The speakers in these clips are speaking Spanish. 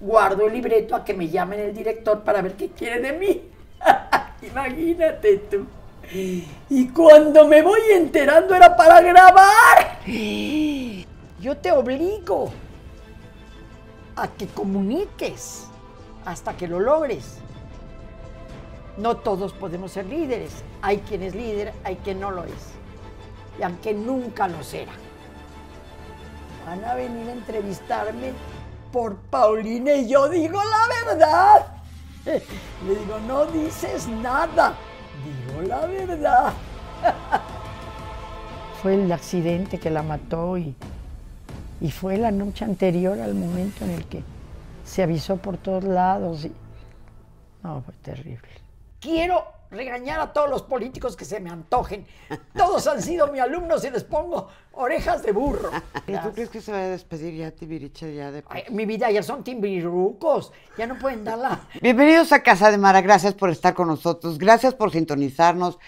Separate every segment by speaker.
Speaker 1: guardo el libreto a que me llamen el director para ver qué quiere de mí. Imagínate tú. Y cuando me voy enterando era para grabar. Yo te obligo a que comuniques hasta que lo logres. No todos podemos ser líderes. Hay quien es líder, hay quien no lo es. Y aunque nunca lo será. Van a venir a entrevistarme por Paulina y yo digo la verdad. Le digo, no dices nada. Digo la verdad. Fue el accidente que la mató y, y fue la noche anterior al momento en el que se avisó por todos lados. Y... No, fue terrible. Quiero regañar a todos los políticos que se me antojen. Todos han sido mis alumnos y les pongo orejas de burro.
Speaker 2: ¿Y tú crees que se va a despedir ya Tibiriche ya de
Speaker 1: Ay, mi vida ya son timbirucos, ya no pueden darla.
Speaker 2: Bienvenidos a Casa de Mara, gracias por estar con nosotros, gracias por sintonizarnos,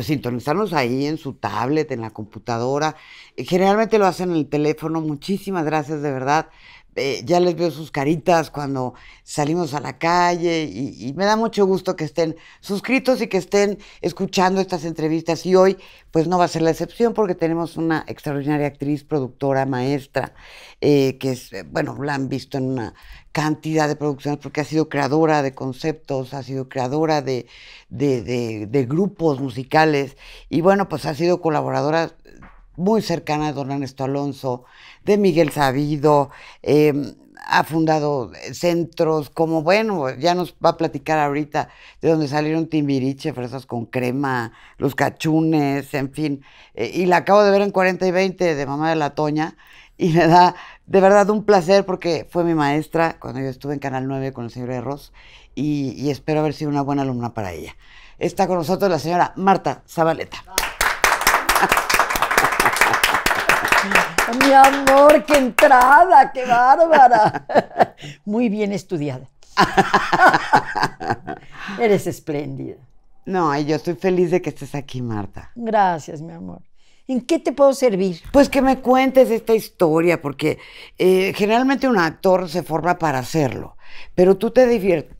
Speaker 2: sintonizarnos ahí en su tablet, en la computadora. Generalmente lo hacen en el teléfono, muchísimas gracias de verdad. Eh, ya les veo sus caritas cuando salimos a la calle y, me da mucho gusto que estén suscritos y que estén escuchando estas entrevistas. Y hoy, pues no va a ser la excepción porque tenemos una extraordinaria actriz, productora, maestra, eh, que es, bueno, la han visto en una cantidad de producciones porque ha sido creadora de conceptos, ha sido creadora de, de grupos musicales y bueno, pues ha sido colaboradora muy cercana de don Ernesto Alonso, de Miguel Sabido, eh, ha fundado centros como, bueno, ya nos va a platicar ahorita de donde salieron Timbiriche, fresas con crema, los cachunes, en fin. Eh, y la acabo de ver en 40 y 20 de Mamá de la Toña y me da de verdad un placer porque fue mi maestra cuando yo estuve en Canal 9 con el señor Erros y, y espero haber sido una buena alumna para ella. Está con nosotros la señora Marta Zabaleta.
Speaker 1: Mi amor, qué entrada, qué bárbara. Muy bien estudiada. Eres espléndida.
Speaker 2: No, yo estoy feliz de que estés aquí, Marta.
Speaker 1: Gracias, mi amor. ¿En qué te puedo servir?
Speaker 2: Pues que me cuentes esta historia, porque eh, generalmente un actor se forma para hacerlo, pero tú te,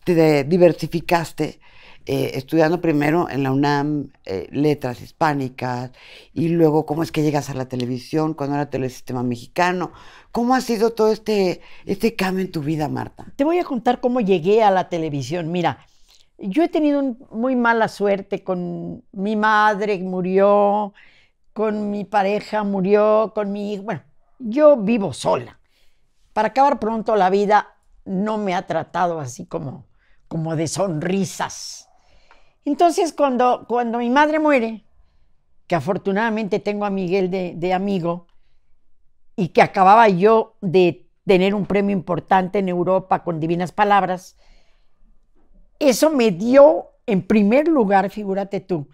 Speaker 2: te diversificaste eh, estudiando primero en la UNAM eh, letras hispánicas y luego cómo es que llegas a la televisión cuando era Telesistema Mexicano. ¿Cómo ha sido todo este, este cambio en tu vida, Marta?
Speaker 1: Te voy a contar cómo llegué a la televisión. Mira, yo he tenido muy mala suerte con mi madre, murió, con mi pareja, murió, con mi hijo. Bueno, yo vivo sola. Para acabar pronto la vida no me ha tratado así como, como de sonrisas. Entonces, cuando, cuando mi madre muere, que afortunadamente tengo a Miguel de, amigo, y que acababa yo de tener un premio importante en Europa con Divinas Palabras, eso me dio, en primer lugar, figúrate tú,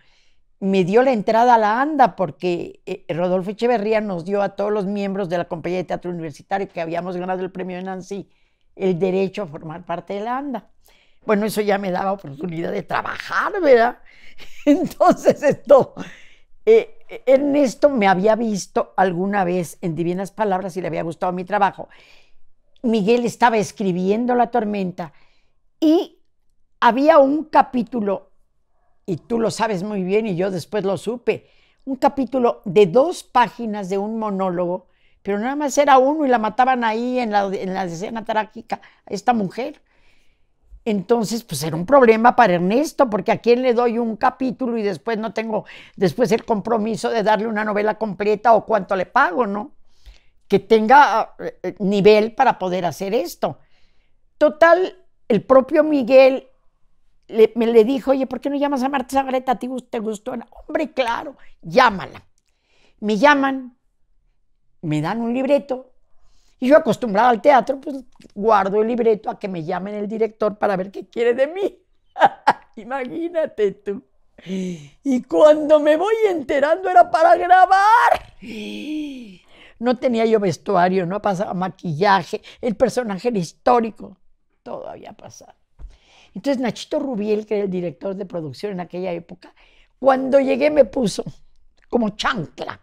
Speaker 1: me dio la entrada a la ANDA porque eh, Rodolfo Echeverría nos dio a todos los miembros de la compañía de teatro universitario que habíamos ganado el premio de Nancy el derecho a formar parte de la ANDA. Bueno, eso ya me daba oportunidad de trabajar, ¿verdad? Entonces esto, eh, Ernesto me había visto alguna vez en Divinas Palabras y le había gustado mi trabajo. Miguel estaba escribiendo La Tormenta y había un capítulo, y tú lo sabes muy bien y yo después lo supe, un capítulo de dos páginas de un monólogo pero nada más era uno y la mataban ahí en la, en la escena trágica esta mujer. Entonces, pues era un problema para Ernesto, porque a quién le doy un capítulo y después no tengo después el compromiso de darle una novela completa o cuánto le pago, ¿no? Que tenga eh, eh, nivel para poder hacer esto. Total, el propio Miguel me le dijo, oye, ¿por qué no llamas a Marta Zagareta? ¿A ti te gustó? Hombre, claro, llámala. Me llaman, me dan un libreto, y yo acostumbrada al teatro, pues guardo el libreto a que me llamen el director para ver qué quiere de mí. Imagínate tú. Y cuando me voy enterando era para grabar. No tenía yo vestuario, no pasaba maquillaje, el personaje era histórico, todo había pasado. Entonces Nachito Rubiel, que era el director de producción en aquella época, cuando llegué me puso como chancla.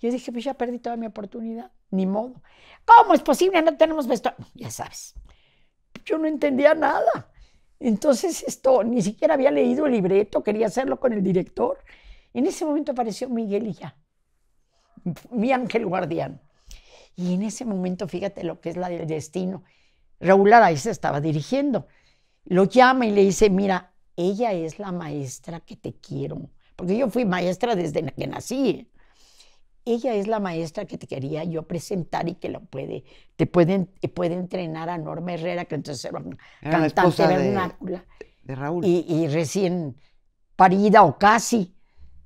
Speaker 1: Yo dije, pues ya perdí toda mi oportunidad, ni modo. ¿Cómo es posible? No tenemos vestuario. Ya sabes, yo no entendía nada. Entonces esto, ni siquiera había leído el libreto, quería hacerlo con el director. En ese momento apareció Miguel y ya, mi ángel guardián. Y en ese momento, fíjate lo que es la del destino. Raúl Araiza estaba dirigiendo. Lo llama y le dice, mira, ella es la maestra que te quiero. Porque yo fui maestra desde que nací. Ella es la maestra que te quería yo presentar y que lo puede, te puede, puede entrenar a Norma Herrera, que entonces era una cantante vernácula.
Speaker 2: De, Raúl.
Speaker 1: Y, recién parida o casi,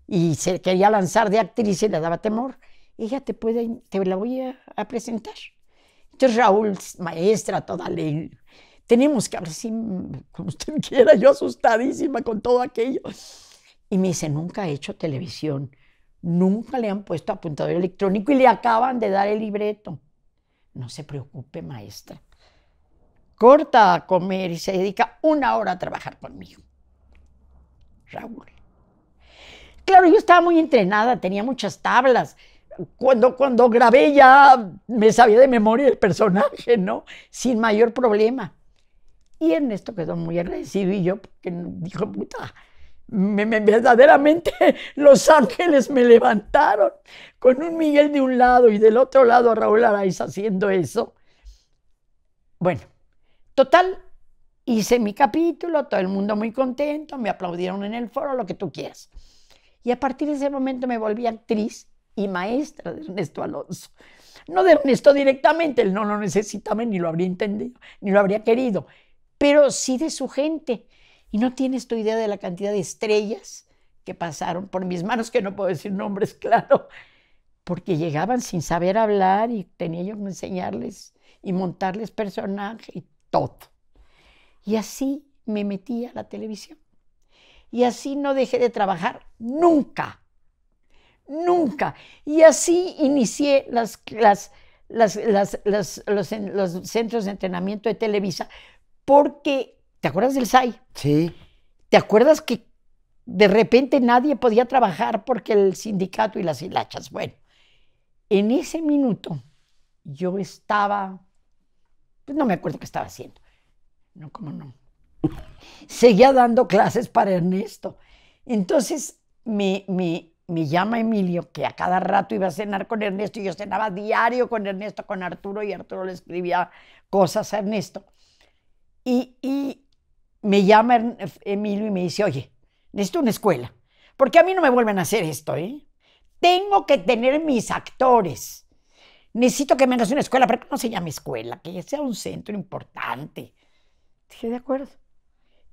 Speaker 1: y se quería lanzar de actriz y le daba temor. Ella te puede, te la voy a, presentar. Entonces Raúl, maestra, toda ley. Tenemos que hablar así, como usted quiera, yo asustadísima con todo aquello. Y me dice, nunca he hecho televisión Nunca le han puesto apuntador electrónico y le acaban de dar el libreto. No se preocupe, maestra. Corta a comer y se dedica una hora a trabajar conmigo. Raúl. Claro, yo estaba muy entrenada, tenía muchas tablas. Cuando, cuando grabé ya me sabía de memoria el personaje, ¿no? Sin mayor problema. Y Ernesto quedó muy agradecido y yo, porque dijo, puta, verdaderamente los ángeles me levantaron con un Miguel de un lado y del otro lado a Raúl Araiz haciendo eso. Bueno, total, hice mi capítulo, todo el mundo muy contento, me aplaudieron en el foro, lo que tú quieras. Y a partir de ese momento me volví actriz y maestra de Ernesto Alonso. No de Ernesto directamente, él no lo necesitaba ni lo habría entendido, ni lo habría querido, pero sí de su gente y no tienes tu idea de la cantidad de estrellas que pasaron por mis manos, que no puedo decir nombres, claro, porque llegaban sin saber hablar y tenía yo que enseñarles y montarles personaje y todo. Y así me metí a la televisión. Y así no dejé de trabajar nunca, nunca. Y así inicié las, los centros de entrenamiento de Televisa, porque ¿Te acuerdas del SAI?
Speaker 2: Sí.
Speaker 1: ¿Te acuerdas que de repente nadie podía trabajar porque el sindicato y las hilachas? Bueno, en ese minuto yo estaba, pues no me acuerdo qué estaba haciendo. No, cómo no. Seguía dando clases para Ernesto. Entonces me, me, me llama Emilio, que a cada rato iba a cenar con Ernesto, y yo cenaba diario con Ernesto, con Arturo, y Arturo le escribía cosas a Ernesto. Y, y, me llama Emilio y me dice, oye, necesito una escuela, porque a mí no me vuelven a hacer esto, ¿eh? Tengo que tener mis actores. Necesito que me hagas una escuela, pero que no se llame escuela, que sea un centro importante. Dije, de acuerdo.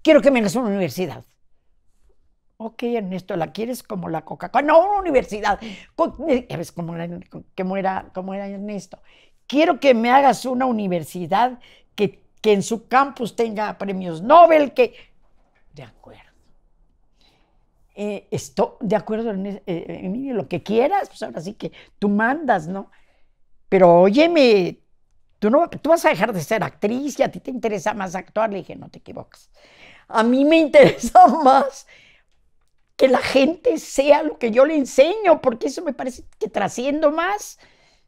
Speaker 1: Quiero que me hagas una universidad. Ok, Ernesto, ¿la quieres como la Coca-Cola? No, una universidad. ¿Ves cómo era, cómo, era, cómo era Ernesto? Quiero que me hagas una universidad que que en su campus tenga premios Nobel, que... De acuerdo. Eh, esto, de acuerdo, eh, Emilio, lo que quieras, pues ahora sí que tú mandas, ¿no? Pero óyeme, tú, no, tú vas a dejar de ser actriz y a ti te interesa más actuar. Le dije, no te equivocas. A mí me interesa más que la gente sea lo que yo le enseño, porque eso me parece que trasciendo más.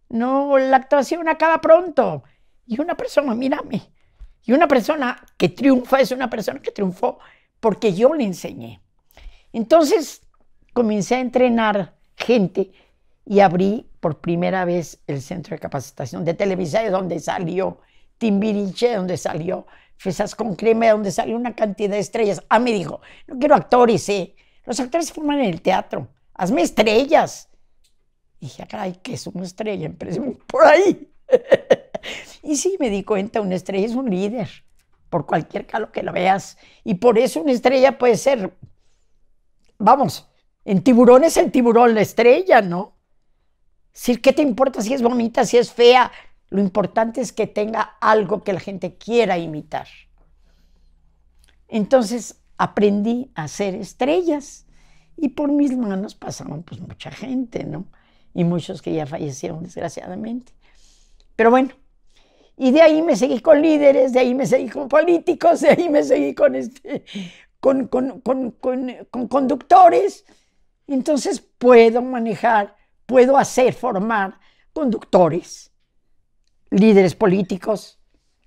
Speaker 1: No, la actuación acaba pronto. Y una persona, mírame, y una persona que triunfa es una persona que triunfó porque yo le enseñé. Entonces comencé a entrenar gente y abrí por primera vez el centro de capacitación de Televisa, de donde salió Timbiriche, de donde salió Fresas con Crema, de donde salió una cantidad de estrellas. Ah, me dijo, no quiero actores, ¿eh? Los actores se forman en el teatro. Hazme estrellas. Y dije, "Ah, caray, ¿qué es una estrella? Empecemos por ahí. y sí, me di cuenta, una estrella es un líder, por cualquier calo que lo veas. Y por eso una estrella puede ser, vamos, en tiburón es el tiburón, la estrella, ¿no? ¿qué te importa si es bonita, si es fea? Lo importante es que tenga algo que la gente quiera imitar. Entonces aprendí a hacer estrellas y por mis manos pasaron pues mucha gente, ¿no? Y muchos que ya fallecieron desgraciadamente. Pero bueno, y de ahí me seguí con líderes, de ahí me seguí con políticos, de ahí me seguí con, este, con, con, con, con conductores. Entonces puedo manejar, puedo hacer, formar conductores, líderes políticos.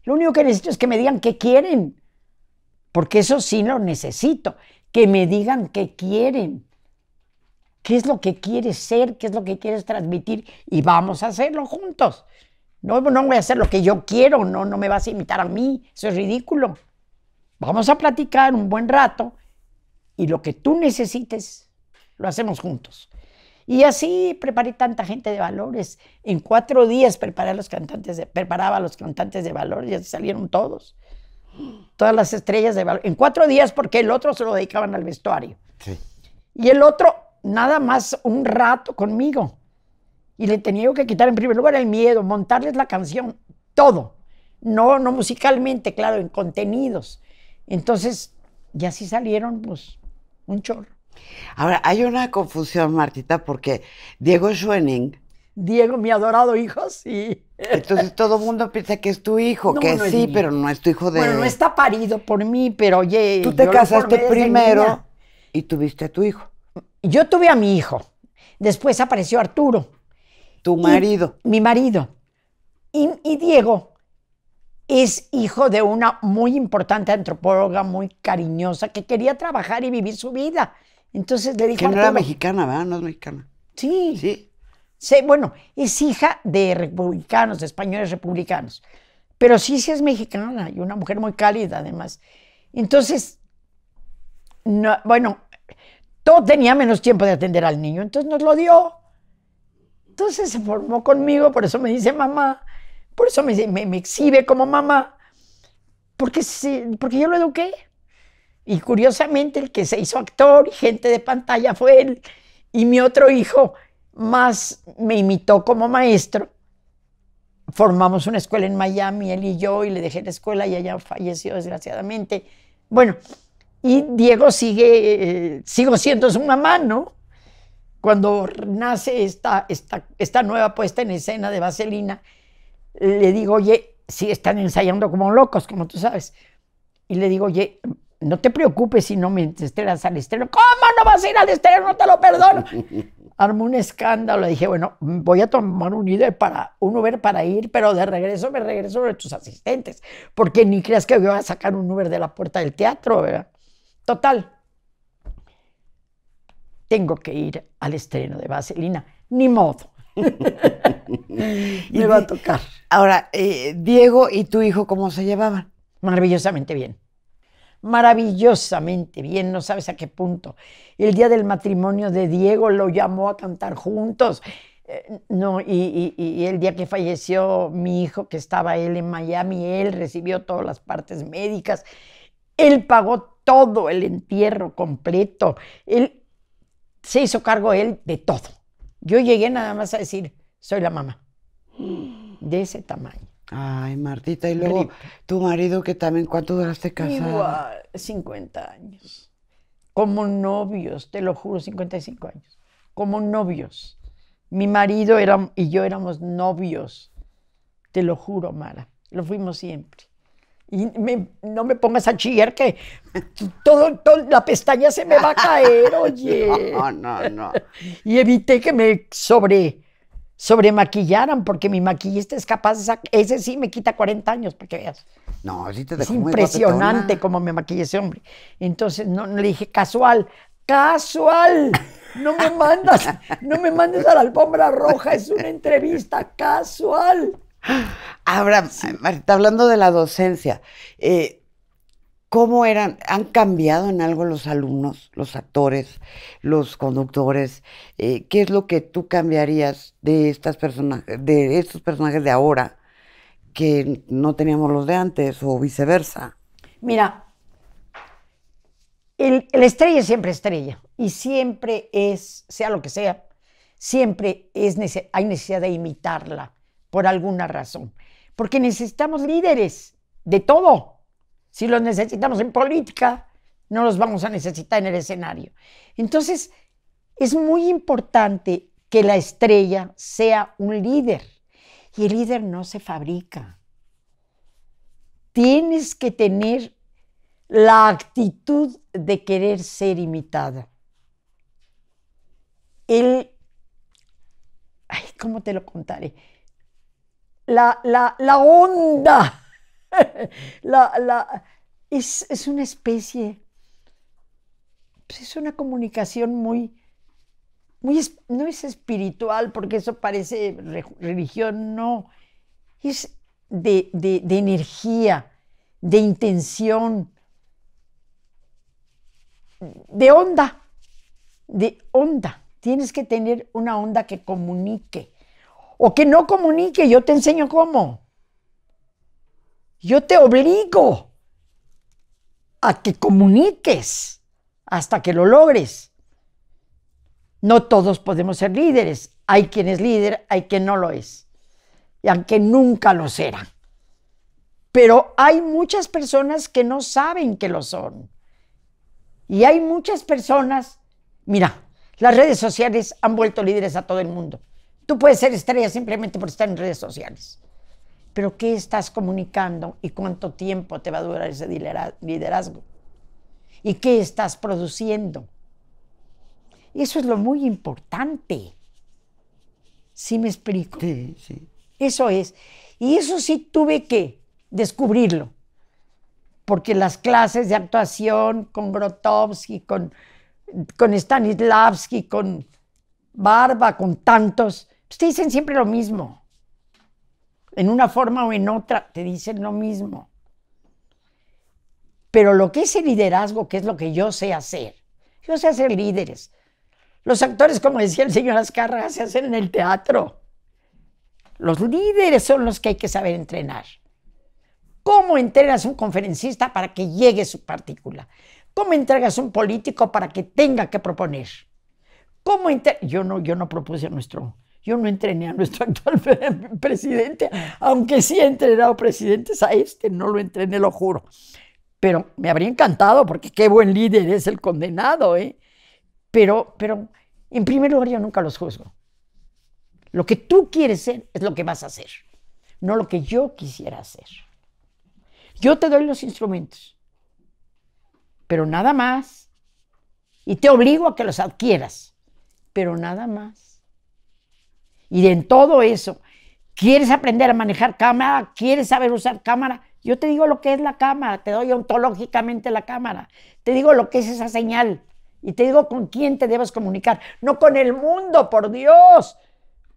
Speaker 1: Lo único que necesito es que me digan qué quieren, porque eso sí lo necesito, que me digan qué quieren, qué es lo que quieres ser, qué es lo que quieres transmitir y vamos a hacerlo juntos. No, no voy a hacer lo que yo quiero, no, no me vas a imitar a mí, eso es ridículo. Vamos a platicar un buen rato y lo que tú necesites lo hacemos juntos. Y así preparé tanta gente de valores. En cuatro días preparé a los cantantes de, preparaba a los cantantes de valores, ya salieron todos. Todas las estrellas de valor. En cuatro días porque el otro se lo dedicaban al vestuario.
Speaker 2: Sí.
Speaker 1: Y el otro nada más un rato conmigo. Y le tenía yo que quitar en primer lugar el miedo, montarles la canción, todo. No, no musicalmente, claro, en contenidos. Entonces, ya sí salieron, pues, un chorro.
Speaker 2: Ahora, hay una confusión, Martita, porque Diego Schwenning,
Speaker 1: Diego, mi adorado hijo, sí.
Speaker 2: entonces todo el mundo piensa que es tu hijo,
Speaker 1: No,
Speaker 2: que
Speaker 1: no
Speaker 2: sí, pero no es tu hijo de...
Speaker 1: Bueno, no está parido por mí, pero oye.
Speaker 2: Tú te
Speaker 1: yo
Speaker 2: casaste primero y tuviste a tu hijo,
Speaker 1: Yo tuve a mi hijo. Después apareció Arturo.
Speaker 2: Tu
Speaker 1: Y-
Speaker 2: marido.
Speaker 1: mi marido. Y, y Diego es hijo de una muy importante antropóloga, muy cariñosa, que quería trabajar y vivir su vida. Entonces le dijo
Speaker 2: Que no era
Speaker 1: Arturo,
Speaker 2: mexicana, ¿verdad? No es mexicana.
Speaker 1: Sí,
Speaker 2: Sí.
Speaker 1: Sí, bueno, es hija de republicanos, de españoles republicanos. Pero sí, sí es mexicana y una mujer muy cálida además. Entonces, no- bueno, todo tenía menos tiempo de atender al niño, entonces nos lo dio. Entonces se formó conmigo, por eso me dice mamá, por eso me, exhibe como mamá, porque, sí, porque yo lo eduqué. Y curiosamente el que se hizo actor y gente de pantalla fue él. Y mi otro hijo más me imitó como maestro. Formamos una escuela en Miami, él y yo, y le dejé la escuela y ella falleció desgraciadamente. Bueno, y Diego sigue, eh, sigo siendo su mamá, ¿no? Cuando nace esta, esta, esta nueva puesta en escena de Vaselina, le digo, oye, sí están ensayando como locos, como tú sabes. Y le digo, oye, no te preocupes si no me estrenas al estreno. ¿Cómo no vas a ir al estreno? No te lo perdono. Armó un escándalo. Dije, bueno, voy a tomar un Uber para, un Uber para ir, pero de regreso me regreso de tus asistentes. Porque ni creas que voy a sacar un Uber de la puerta del teatro, ¿verdad? Total. Tengo que ir al estreno de Vaselina. Ni modo. me va a tocar.
Speaker 2: Ahora, eh, Diego y tu hijo, ¿cómo se llevaban?
Speaker 1: Maravillosamente bien. Maravillosamente bien, no sabes a qué punto. El día del matrimonio de Diego lo llamó a cantar juntos. Eh, no, y, y- y el día que falleció mi hijo, que estaba él en Miami, él recibió todas las partes médicas. Él pagó todo el entierro completo. Él se hizo cargo él de todo. Yo llegué nada más a decir, soy la mamá. De ese tamaño.
Speaker 2: Ay, Martita, y luego tu marido que también, ¿cuánto duraste casada?
Speaker 1: Igual, 50 años. Como novios, te lo juro, 55 años. Como novios. Mi marido era, y yo éramos novios. Te lo juro, Mara. Lo fuimos siempre. Y me- no me pongas a chillar que todo, todo- la pestaña se me va a caer, oye.
Speaker 2: No, no, no.
Speaker 1: Y evité que me sobre, sobre maquillaran, porque mi maquillista es capaz de sacar. Ese sí me quita 40 años, para que veas.
Speaker 2: No, sí te
Speaker 1: Es
Speaker 2: dejó muy
Speaker 1: impresionante
Speaker 2: guapetona.
Speaker 1: cómo me maquillé ese hombre. Entonces, no, no le dije casual. casual. No me mandas, no me mandes a la alfombra roja, es una entrevista casual.
Speaker 2: Ahora, Marta, hablando de la docencia, eh, ¿cómo eran? ¿Han cambiado en algo los alumnos, los actores, los conductores? Eh, ¿Qué es lo que tú cambiarías de estas personajes, de estos personajes de ahora que no teníamos los de antes o viceversa?
Speaker 1: Mira, el, el estrella es siempre estrella y siempre es, sea lo que sea, siempre es hay necesidad de imitarla por alguna razón. Porque necesitamos líderes de todo. Si los necesitamos en política, no los vamos a necesitar en el escenario. Entonces, es muy importante que la estrella sea un líder. Y el líder no se fabrica. Tienes que tener la actitud de querer ser imitada. El, ay, ¿cómo te lo contaré? La, la, la onda, la, es, es una especie, pues es una comunicación muy, muy, no es espiritual, porque eso parece re- religión, no, es de, de- de energía, de intención, de onda, de onda. Tienes que tener una onda que comunique. O que no comunique, yo te enseño cómo. Yo te obligo a que comuniques hasta que lo logres. No todos podemos ser líderes. Hay quien es líder, hay quien no lo es. Y aunque nunca lo será. Pero hay muchas personas que no saben que lo son. Y hay muchas personas, mira, las redes sociales han vuelto líderes a todo el mundo. Tú puedes ser estrella simplemente por estar en redes sociales. Pero ¿qué estás comunicando y cuánto tiempo te va a durar ese lidera- liderazgo? ¿Y qué estás produciendo? Eso es lo muy importante. ¿Sí me explico?
Speaker 2: Sí, sí.
Speaker 1: Eso es. Y eso sí tuve que descubrirlo. Porque las clases de actuación con Grotowski, con, con Stanislavski, con Barba, con tantos, pues te dicen siempre lo mismo. En una forma o en otra te dicen lo mismo. Pero lo que es el liderazgo, que es lo que yo sé hacer, yo sé hacer líderes. Los actores, como decía el señor Azcárraga, se hacen en el teatro. Los líderes son los que hay que saber entrenar. ¿Cómo entrenas un conferencista para que llegue su partícula? ¿Cómo entregas un político para que tenga que proponer? ¿Cómo yo no yo no propuse nuestro yo no entrené a nuestro actual pre- presidente, aunque sí he entrenado presidentes a este, no lo entrené, lo juro. Pero me habría encantado porque qué buen líder es el condenado, ¿eh? Pero pero en primer lugar yo nunca los juzgo. Lo que tú quieres ser es lo que vas a hacer, no lo que yo quisiera hacer. Yo te doy los instrumentos, pero nada más. Y te obligo a que los adquieras, pero nada más. Y en todo eso, ¿quieres aprender a manejar cámara? ¿Quieres saber usar cámara? Yo te digo lo que es la cámara, te doy ontológicamente la cámara, te digo lo que es esa señal y te digo con quién te debes comunicar, no con el mundo, por Dios.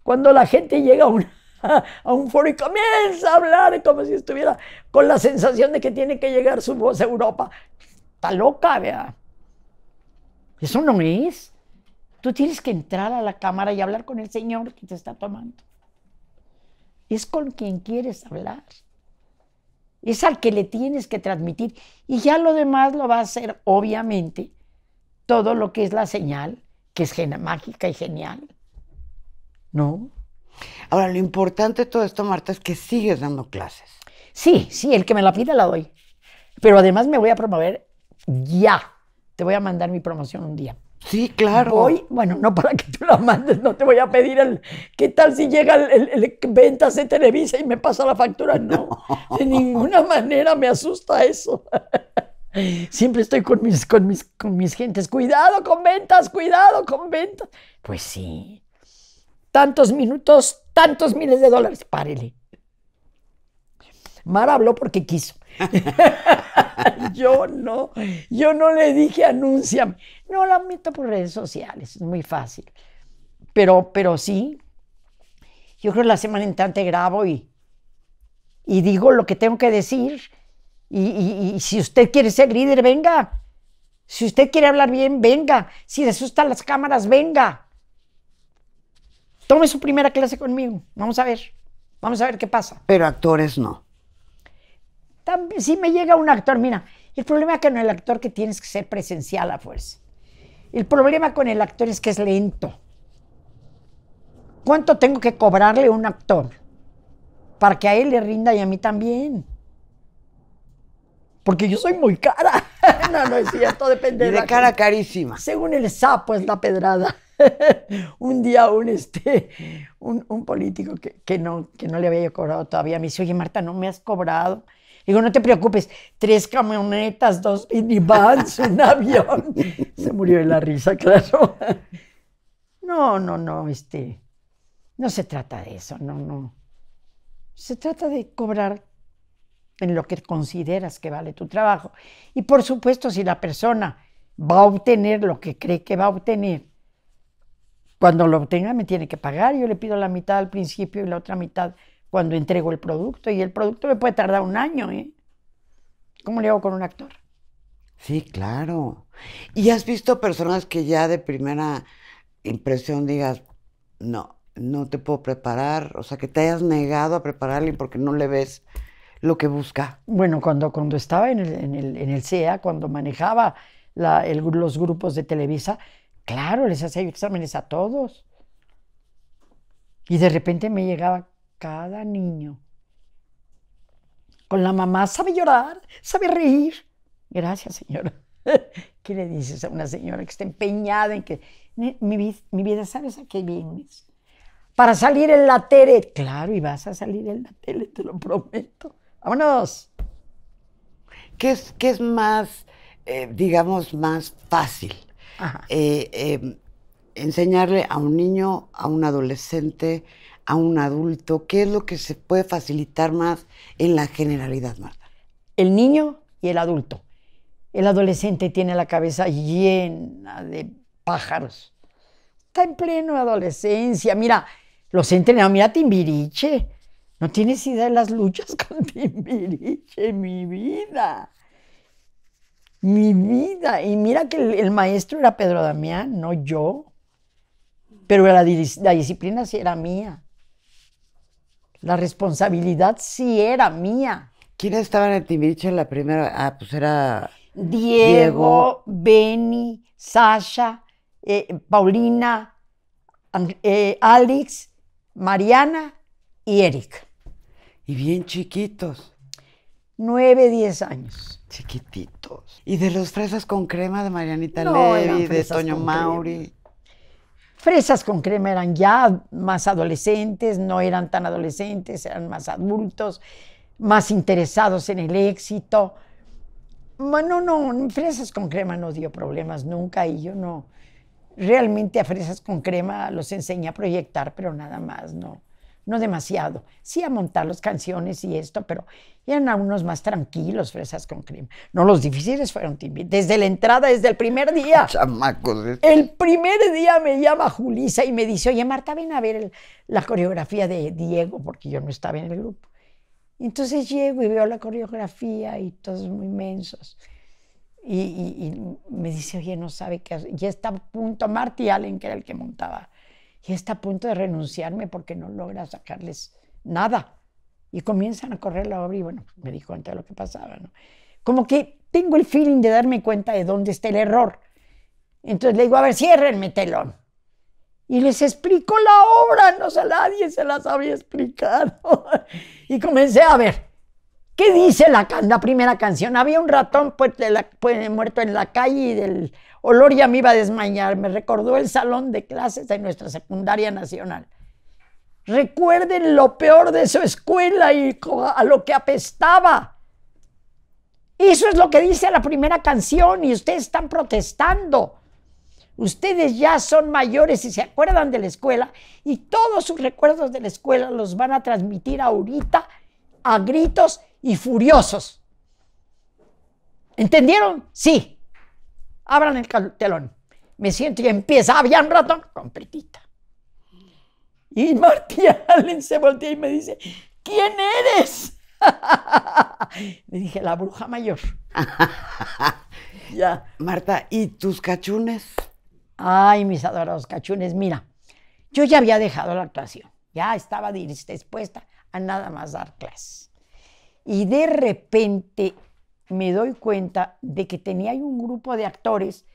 Speaker 1: Cuando la gente llega a un, a un foro y comienza a hablar como si estuviera con la sensación de que tiene que llegar su voz a Europa, está loca, vea. Eso no es. Tú tienes que entrar a la cámara y hablar con el Señor que te está tomando. Es con quien quieres hablar. Es al que le tienes que transmitir. Y ya lo demás lo va a hacer, obviamente, todo lo que es la señal, que es mágica y genial. ¿No?
Speaker 2: Ahora, lo importante de todo esto, Marta, es que sigues dando clases.
Speaker 1: Sí, sí, el que me la pida la doy. Pero además me voy a promover ya. Te voy a mandar mi promoción un día.
Speaker 2: Sí, claro.
Speaker 1: Voy, bueno, no para que tú la mandes, no te voy a pedir el. ¿Qué tal si llega el, el- el ventas de Televisa y me pasa la factura? No, de ninguna manera me asusta eso. Siempre estoy con mis, con mis, con mis gentes. Cuidado con ventas, cuidado con ventas. Pues sí. Tantos minutos, tantos miles de dólares. Párele. Mar habló porque quiso. yo no, yo no le dije anúnciame. No, la meto por redes sociales, es muy fácil. Pero, pero sí, yo creo que la semana entrante grabo y, y digo lo que tengo que decir. Y, y- si usted quiere ser líder, venga. Si usted quiere hablar bien, venga. Si le asustan las cámaras, venga. Tome su primera clase conmigo. Vamos a ver. Vamos a ver qué pasa.
Speaker 2: Pero actores no.
Speaker 1: También, si me llega un actor, mira, el problema con el actor que tienes que ser presencial a fuerza. El problema con el actor es que es lento. ¿Cuánto tengo que cobrarle a un actor para que a él le rinda y a mí también? Porque yo soy muy cara. no, no es cierto, depende
Speaker 2: Y
Speaker 1: de
Speaker 2: de
Speaker 1: la
Speaker 2: cara
Speaker 1: gente.
Speaker 2: carísima.
Speaker 1: Según el sapo es la pedrada. un día un, este, un, un político que, que no, que no le había cobrado todavía me dice, oye Marta, ¿no me has cobrado? Digo, no te preocupes, tres camionetas, dos minivans, un avión. Se murió de la risa, claro. No, no, no, este, no se trata de eso, no, no. Se trata de cobrar en lo que consideras que vale tu trabajo. Y por supuesto, si la persona va a obtener lo que cree que va a obtener, cuando lo obtenga me tiene que pagar. Yo le pido la mitad al principio y la otra mitad cuando entrego el producto. Y el producto me puede tardar un año. ¿eh? ¿Cómo le hago con un actor?
Speaker 2: Sí, claro. ¿Y has visto personas que ya de primera impresión digas, no, no te puedo preparar? O sea, que te hayas negado a prepararle porque no le ves lo que busca.
Speaker 1: Bueno, cuando, cuando estaba en el, en el, en el CEA, cuando manejaba la- el- los grupos de Televisa, claro, les hacía exámenes a todos. Y de repente me llegaba cada niño. Con la mamá, sabe llorar, sabe reír. Gracias, señora. ¿Qué le dices a una señora que está empeñada en que "Ne- mi, vi- mi vida, ¿sabes a qué vienes? Para salir en la tele. Claro, y vas a salir en la tele, te lo prometo. Vámonos.
Speaker 2: ¿Qué es, qué es más, eh, digamos, más fácil? Eh, eh, enseñarle a un niño, a un adolescente, a un adulto, ¿qué es lo que se puede facilitar más en la generalidad, Marta?
Speaker 1: El niño y el adulto. El adolescente tiene la cabeza llena de pájaros. Está en pleno adolescencia. Mira, los entrenadores, mira Timbiriche. No tienes idea de las luchas con Timbiriche, mi vida. Mi vida. Y mira que el, maestro era Pedro Damián, no yo. Pero la, la disciplina sí era mía. La responsabilidad sí era mía.
Speaker 2: ¿Quién estaba en el Timbiriche en la primera? Ah, pues era...
Speaker 1: Diego, Benny, Sasha, eh, Paulina, eh, Alex, Mariana y Eric.
Speaker 2: Y bien chiquitos,
Speaker 1: Nueve, diez años.
Speaker 2: chiquititos. ¿Y de los fresas con crema de Marianita
Speaker 1: No,
Speaker 2: Levy, de Toño Mauri?
Speaker 1: Fresas con crema eran ya más adolescentes, no eran tan adolescentes, eran más adultos, más interesados en el éxito. Bueno, no, Fresas con crema no dio problemas nunca y yo no. Realmente a Fresas con crema los enseñé a proyectar, pero nada más, no. No demasiado. Sí a montar las canciones y esto, pero eran algunos más tranquilos, Fresas con crema. No, los difíciles fueron Timbi. Desde la entrada, desde el primer día.
Speaker 2: Chamacos.
Speaker 1: El primer día me llama Julisa y me dice, oye Marta, ven a ver el- la coreografía de Diego, porque yo no estaba en el grupo. Entonces llego y veo la coreografía y todos muy mensos. Y, y- y me dice, oye, no sabe qué hacer. Ya está a punto, Marty Allen, que era el que montaba, ya está a punto de renunciarme porque no logra sacarles nada. Y comienzan a correr la obra y bueno, me di cuenta de lo que pasaba. Como que tengo el feeling de darme cuenta de dónde está el error. Entonces le digo, a ver, ciérrenme telón. Y les explico la obra, no sé, nadie se las había explicado. y comencé a ver, ¿qué dice la, la primera canción? Había un ratón pues, pues, muerto en la calle y del olor ya me iba a desmayar. Me recordó el salón de clases de nuestra secundaria nacional. Recuerden lo peor de su escuela y a lo que apestaba. Eso es lo que dice la primera canción y ustedes están protestando. Ustedes ya son mayores y se acuerdan de la escuela y todos sus recuerdos de la escuela los van a transmitir ahorita a gritos y furiosos. ¿Entendieron? Sí. Abran el telón. Me siento y empieza. Había un ratón completita. Y Martí Allen se voltea y me dice, ¿quién eres? Le dije, la bruja mayor. ya.
Speaker 2: Marta, ¿y tus cachunes?
Speaker 1: Ay, mis adorados cachunes, mira, yo ya había dejado la actuación, ya estaba dis- dispuesta a nada más dar clases. Y de repente me doy cuenta de que tenía un grupo de actores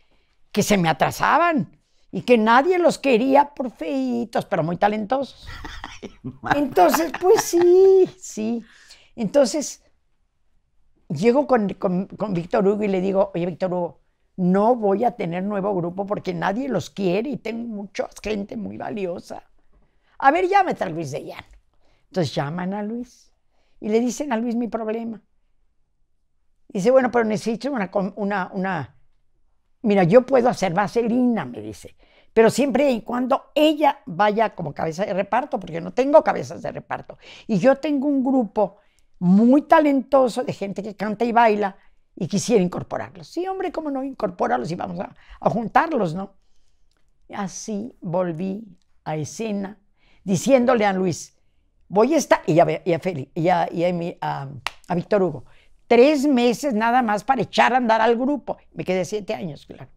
Speaker 1: que se me atrasaban y que nadie los quería por feitos, pero muy talentosos. Entonces, pues sí, sí. Entonces, llego con, con- con Víctor Hugo y le digo, oye, Víctor Hugo, no voy a tener nuevo grupo porque nadie los quiere y tengo mucha gente muy valiosa. A ver, llámate a Luis de Llano. Entonces llaman a Luis y le dicen a Luis mi problema. Dice, bueno, pero necesito una, una, una... Mira, yo puedo hacer vaselina, me dice, pero siempre y cuando ella vaya como cabeza de reparto, porque no tengo cabezas de reparto. Y yo tengo un grupo muy talentoso de gente que canta y baila y quisiera incorporarlos. Sí, hombre, ¿cómo no incorporarlos y vamos a, a juntarlos, no? Así volví a escena diciéndole a Luis, voy a estar, y a, y a, Feli- y a- y a a- a Víctor Hugo, tres meses nada más para echar a andar al grupo. Me quedé siete años, claro.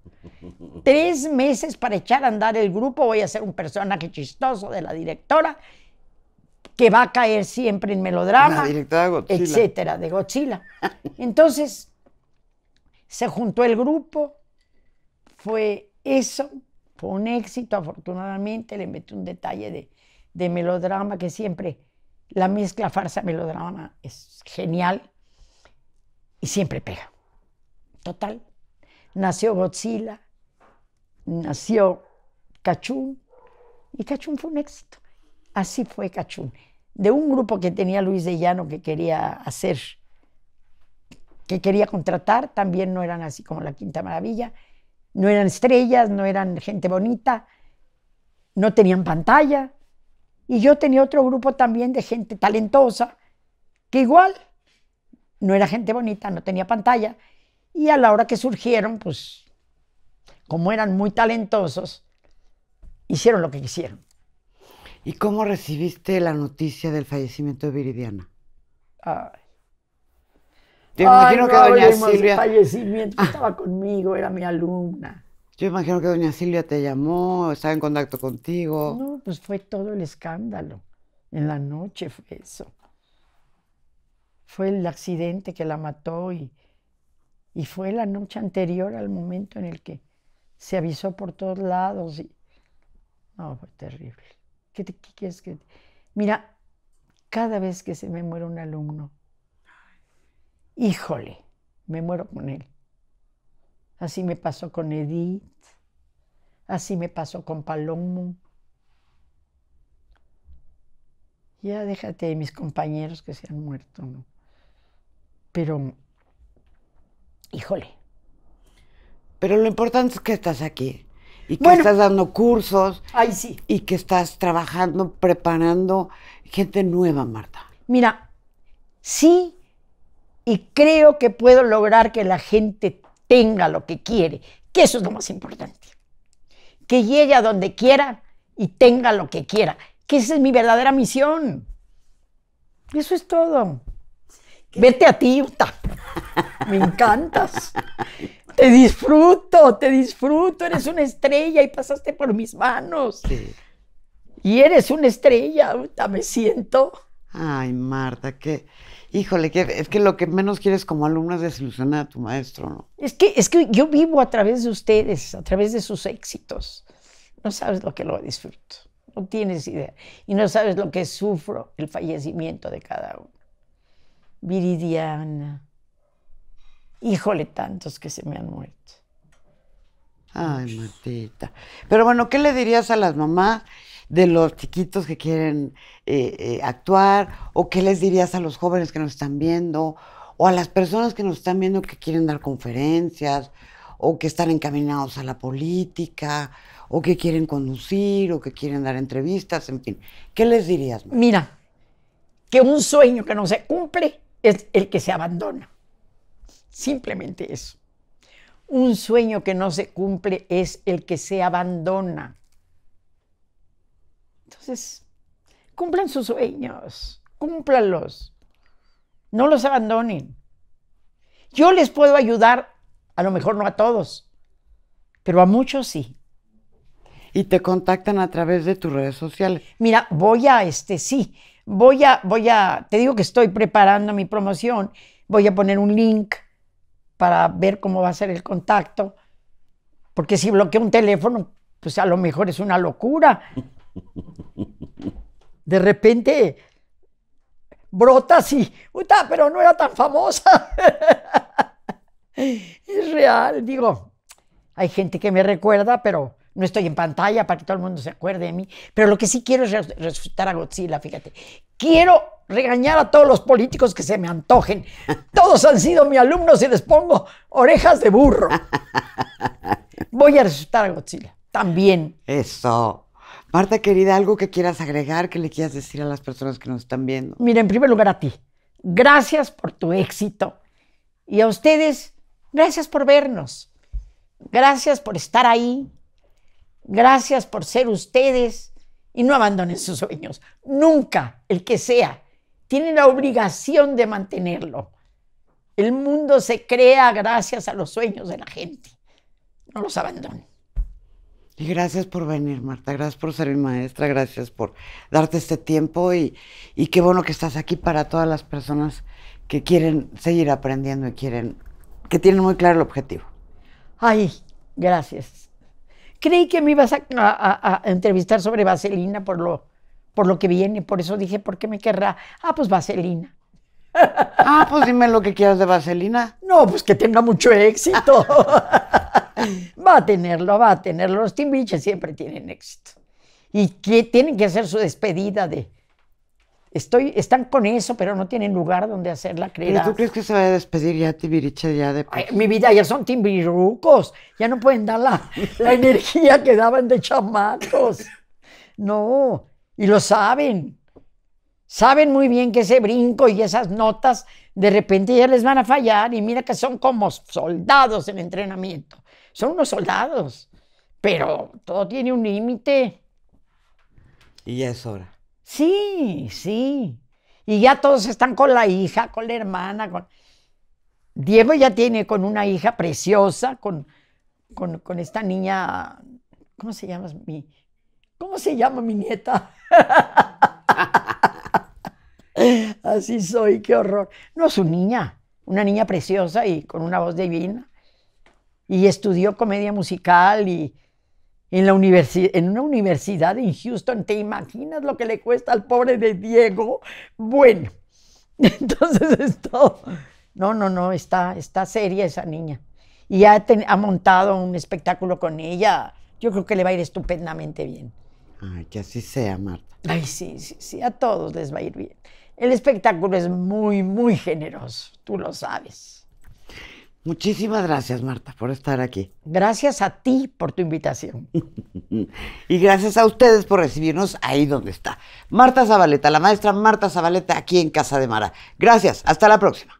Speaker 1: Tres meses para echar a andar el grupo, voy a ser un personaje chistoso de la directora que va a caer siempre en melodrama
Speaker 2: La directora de Godzilla.
Speaker 1: etcétera, de Godzilla. Entonces, se juntó el grupo, fue eso, fue un éxito, afortunadamente, le metí un detalle de, de melodrama que siempre, la mezcla farsa-melodrama es genial y siempre pega. Total, nació Godzilla, nació Cachún y Cachún fue un éxito. Así fue Cachún. De un grupo que tenía Luis de Llano que quería hacer, que quería contratar, también no eran así como la Quinta Maravilla, no eran estrellas, no eran gente bonita, no tenían pantalla. Y yo tenía otro grupo también de gente talentosa, que igual no era gente bonita, no tenía pantalla. Y a la hora que surgieron, pues, como eran muy talentosos, hicieron lo que quisieron.
Speaker 2: ¿Y cómo recibiste la noticia del fallecimiento de Viridiana?
Speaker 1: Ay.
Speaker 2: Te imagino
Speaker 1: Ay,
Speaker 2: que
Speaker 1: no
Speaker 2: doña
Speaker 1: hablemos de
Speaker 2: Silvia,
Speaker 1: fallecimiento, estaba conmigo, era mi alumna.
Speaker 2: Yo imagino que doña Silvia te llamó, estaba en contacto contigo.
Speaker 1: No, pues fue todo el escándalo. En la noche fue eso. Fue el accidente que la mató y, y fue la noche anterior al momento en el que se avisó por todos lados. Y... No, fue terrible. ¿Qué, te- quieres que.? Mira, cada vez que se me muere un alumno, híjole, me muero con él. Así me pasó con Edith, así me pasó con Palomo. Ya déjate de mis compañeros que se han muerto, ¿no? Pero, híjole,
Speaker 2: Pero lo importante es que estás aquí y que
Speaker 1: Bueno.
Speaker 2: estás dando cursos
Speaker 1: ay sí.
Speaker 2: y que estás trabajando, preparando gente nueva, Marta.
Speaker 1: Mira, sí, y creo que puedo lograr que la gente tenga lo que quiere, que eso es lo más importante. Que llegue a donde quiera y tenga lo que quiera, que esa es mi verdadera misión. Eso es todo. Vete a ti, Uta. Me encantas. Te disfruto, te disfruto. Eres una estrella y pasaste por mis manos.
Speaker 2: Sí.
Speaker 1: Y eres una estrella, Uta, me siento.
Speaker 2: Ay, Marta, que, híjole, que es que lo que menos quieres como alumno es desilusionar a tu maestro, ¿no?
Speaker 1: Es que, es que yo vivo a través de ustedes, a través de sus éxitos. No sabes lo que lo disfruto. No tienes idea. Y no sabes lo que sufro el fallecimiento de cada uno. Viridiana. Híjole, tantos que se me han muerto.
Speaker 2: Ay, Martita. Pero bueno, ¿qué le dirías a las mamás de los chiquitos que quieren eh, eh, actuar? ¿O qué les dirías a los jóvenes que nos están viendo? ¿O a las personas que nos están viendo que quieren dar conferencias? ¿O que están encaminados a la política? ¿O que quieren conducir? ¿O que quieren dar entrevistas? En fin, ¿qué les dirías?
Speaker 1: Mira, que un sueño que no se cumple es el que se abandona. simplemente eso. Un sueño que no se cumple es el que se abandona. Entonces, cumplan sus sueños, cúmplanlos. No los abandonen. Yo les puedo ayudar, a lo mejor no a todos, pero a muchos sí.
Speaker 2: Y te contactan a través de tus redes sociales.
Speaker 1: Mira, voy a, este, sí, voy a, voy a, te digo que estoy preparando mi promoción, voy a poner un link para ver cómo va a ser el contacto, porque si bloqueo un teléfono, pues a lo mejor es una locura. De repente brota así, Uta, pero no era tan famosa. es real, digo, hay gente que me recuerda, pero no estoy en pantalla para que todo el mundo se acuerde de mí. Pero lo que sí quiero es res- resucitar a Godzilla, fíjate. Quiero regañar a todos los políticos que se me antojen. Todos han sido mis alumnos y les pongo orejas de burro. Voy a resucitar a Godzilla. También.
Speaker 2: Eso. Marta, querida, algo que quieras agregar, que le quieras decir a las personas que nos están viendo.
Speaker 1: Mira, en primer lugar a ti. Gracias por tu éxito. Y a ustedes, gracias por vernos. Gracias por estar ahí. Gracias por ser ustedes. Y no abandonen sus sueños. Nunca, el que sea. Tienen la obligación de mantenerlo. El mundo se crea gracias a los sueños de la gente. No los abandonen.
Speaker 2: Y gracias por venir, Marta. Gracias por ser mi maestra. Gracias por darte este tiempo. Y, y qué bueno que estás aquí para todas las personas que quieren seguir aprendiendo y quieren, que tienen muy claro el objetivo.
Speaker 1: Ay, gracias. Creí que me ibas a, a- a entrevistar sobre Vaselina por lo, por lo que viene, por eso dije, ¿por qué me querrá? Ah, pues Vaselina.
Speaker 2: Ah, pues dime lo que quieras de Vaselina.
Speaker 1: No, pues que tenga mucho éxito. va a tenerlo, va a tenerlo. Los Timbiriche siempre tienen éxito. Y que tienen que hacer su despedida de... Estoy, están con eso, pero no tienen lugar donde hacerla,
Speaker 2: ¿Y
Speaker 1: creerás.
Speaker 2: tú crees que se va a despedir ya Tibiriche ya de
Speaker 1: Ay, mi vida ya son timbirucos, ya no pueden dar la, la energía que daban de chamacos. No, y lo saben. Saben muy bien que ese brinco y esas notas de repente ya les van a fallar y mira que son como soldados en entrenamiento. Son unos soldados, pero todo tiene un límite.
Speaker 2: Y ya es hora.
Speaker 1: Sí, sí. Y ya todos están con la hija, con la hermana. Con... Diego ya tiene con una hija preciosa, con, con, con esta niña. ¿Cómo se llama mi, ¿Cómo se llama mi nieta? Así soy, qué horror. No, es su niña, una niña preciosa y con una voz divina. Y estudió comedia musical y en, la universi- en una universidad en Houston. ¿Te imaginas lo que le cuesta al pobre de Diego? Bueno, entonces esto, no, no, no, está, está seria esa niña. Y ha, ten- ha montado un espectáculo con ella. Yo creo que le va a ir estupendamente bien.
Speaker 2: Ay, que así sea, Marta.
Speaker 1: Ay, sí, sí, sí, a todos les va a ir bien. El espectáculo es muy, muy generoso, tú lo sabes.
Speaker 2: Muchísimas gracias, Marta, por estar aquí.
Speaker 1: Gracias a ti por tu invitación.
Speaker 2: Y gracias a ustedes por recibirnos ahí donde está. Marta Zabaleta, la maestra Marta Zabaleta, aquí en Casa de Mara. Gracias, hasta la próxima.